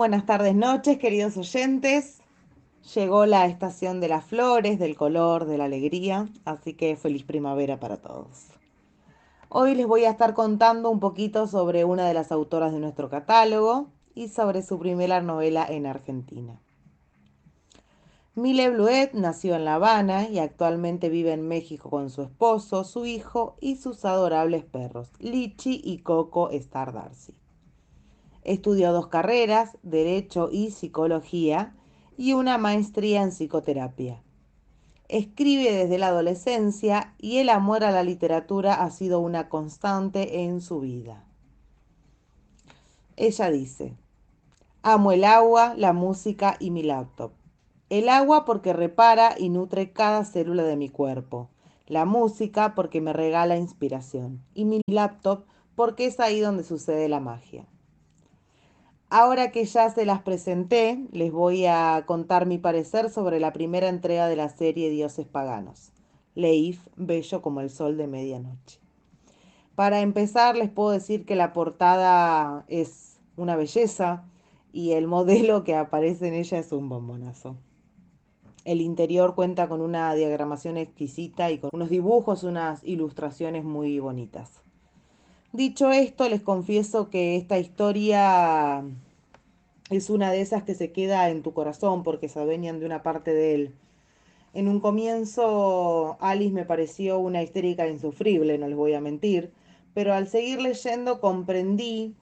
Buenas tardes, noches, queridos oyentes. Llegó la estación de las flores, del color, de la alegría, así que feliz primavera para todos. Hoy les voy a estar contando un poquito sobre una de las autoras de nuestro catálogo y sobre su primera novela en Argentina. Mile Bluet nació en La Habana y actualmente vive en México con su esposo, su hijo y sus adorables perros, Lichi y Coco Star Darcy. Estudió dos carreras, Derecho y Psicología, y una maestría en psicoterapia. Escribe desde la adolescencia y el amor a la literatura ha sido una constante en su vida. Ella dice, amo el agua, la música y mi laptop. El agua porque repara y nutre cada célula de mi cuerpo. La música porque me regala inspiración. Y mi laptop porque es ahí donde sucede la magia. Ahora que ya se las presenté, les voy a contar mi parecer sobre la primera entrega de la serie Dioses Paganos, Leif, bello como el sol de medianoche. Para empezar, les puedo decir que la portada es una belleza y el modelo que aparece en ella es un bombonazo. El interior cuenta con una diagramación exquisita y con unos dibujos, unas ilustraciones muy bonitas. Dicho esto, les confieso que esta historia es una de esas que se queda en tu corazón porque se adueñan de una parte de él. En un comienzo, Alice me pareció una histérica insufrible, no les voy a mentir, pero al seguir leyendo comprendí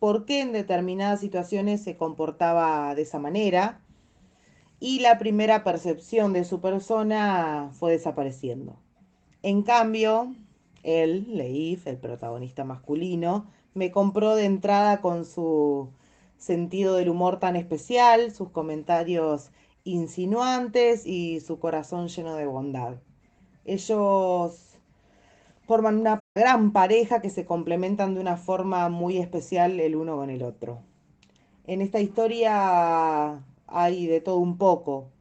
por qué en determinadas situaciones se comportaba de esa manera y la primera percepción de su persona fue desapareciendo. En cambio, él, Leif, el protagonista masculino, me compró de entrada con su sentido del humor tan especial, sus comentarios insinuantes y su corazón lleno de bondad. Ellos forman una gran pareja que se complementan de una forma muy especial el uno con el otro. En esta historia hay de todo un poco.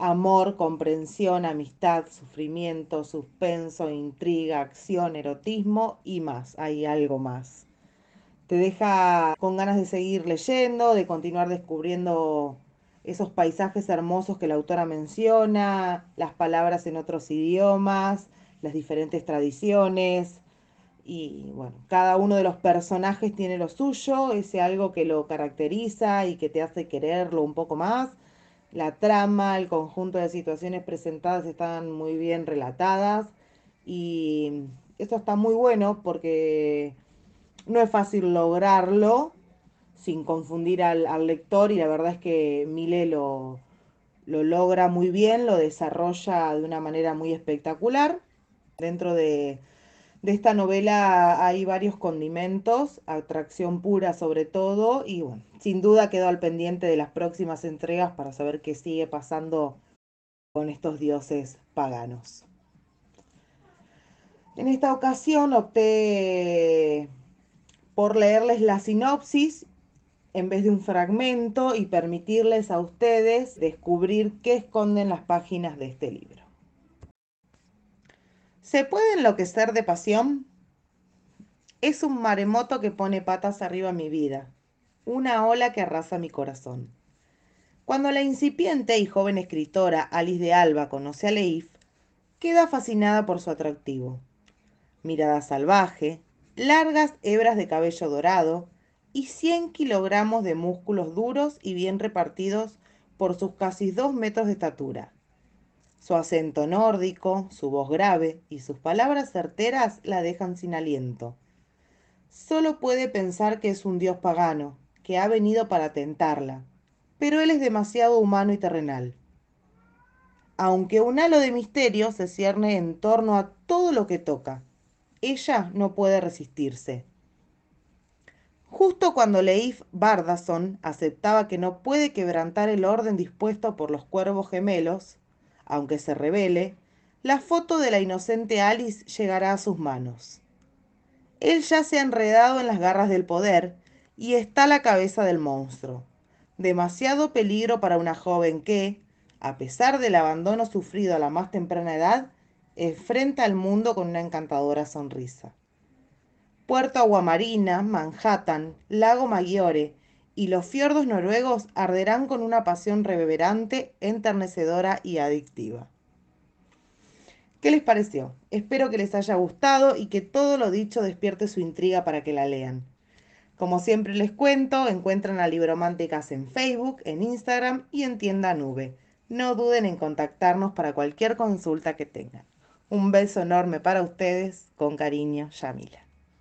Amor, comprensión, amistad, sufrimiento, suspenso, intriga, acción, erotismo y más. Hay algo más. Te deja con ganas de seguir leyendo, de continuar descubriendo esos paisajes hermosos que la autora menciona, las palabras en otros idiomas, las diferentes tradiciones. Y bueno, cada uno de los personajes tiene lo suyo, ese algo que lo caracteriza y que te hace quererlo un poco más la trama, el conjunto de situaciones presentadas están muy bien relatadas y esto está muy bueno porque no es fácil lograrlo sin confundir al, lector y la verdad es que Mile lo, lo logra muy bien, lo desarrolla de una manera muy espectacular. Dentro de, de esta novela hay varios condimentos, atracción pura sobre todo, y bueno, sin duda quedo al pendiente de las próximas entregas para saber qué sigue pasando con estos dioses paganos. En esta ocasión opté por leerles la sinopsis en vez de un fragmento y permitirles a ustedes descubrir qué esconden las páginas de este libro. ¿Se puede enloquecer de pasión? Es un maremoto que pone patas arriba mi vida, una ola que arrasa mi corazón. Cuando la incipiente y joven escritora Alice de Alba conoce a Leif, queda fascinada por su atractivo. Mirada salvaje, largas hebras de cabello dorado y 100 kilogramos de músculos duros y bien repartidos por sus casi dos metros de estatura. Su acento nórdico, su voz grave y sus palabras certeras la dejan sin aliento. Solo puede pensar que es un dios pagano, que ha venido para tentarla, pero él es demasiado humano y terrenal. Aunque un halo de misterio se cierne en torno a todo lo que toca, ella no puede resistirse. Justo cuando Leif Bardason aceptaba que no puede quebrantar el orden dispuesto por los cuervos gemelos, aunque se revele, la foto de la inocente Alice llegará a sus manos. Él ya se ha enredado en las garras del poder y está a la cabeza del monstruo. Demasiado peligro para una joven que, a pesar del abandono sufrido a la más temprana edad, enfrenta al mundo con una encantadora sonrisa. Puerto Aguamarina, Manhattan, Lago Maggiore y los fiordos noruegos arderán con una pasión reverberante, enternecedora y adictiva. ¿Qué les pareció? Espero que les haya gustado y que todo lo dicho despierte su intriga para que la lean. Como siempre les cuento, encuentran a Librománticas en Facebook, en Instagram y en Tienda Nube. No duden en contactarnos para cualquier consulta que tengan. Un beso enorme para ustedes, con cariño, Yamila.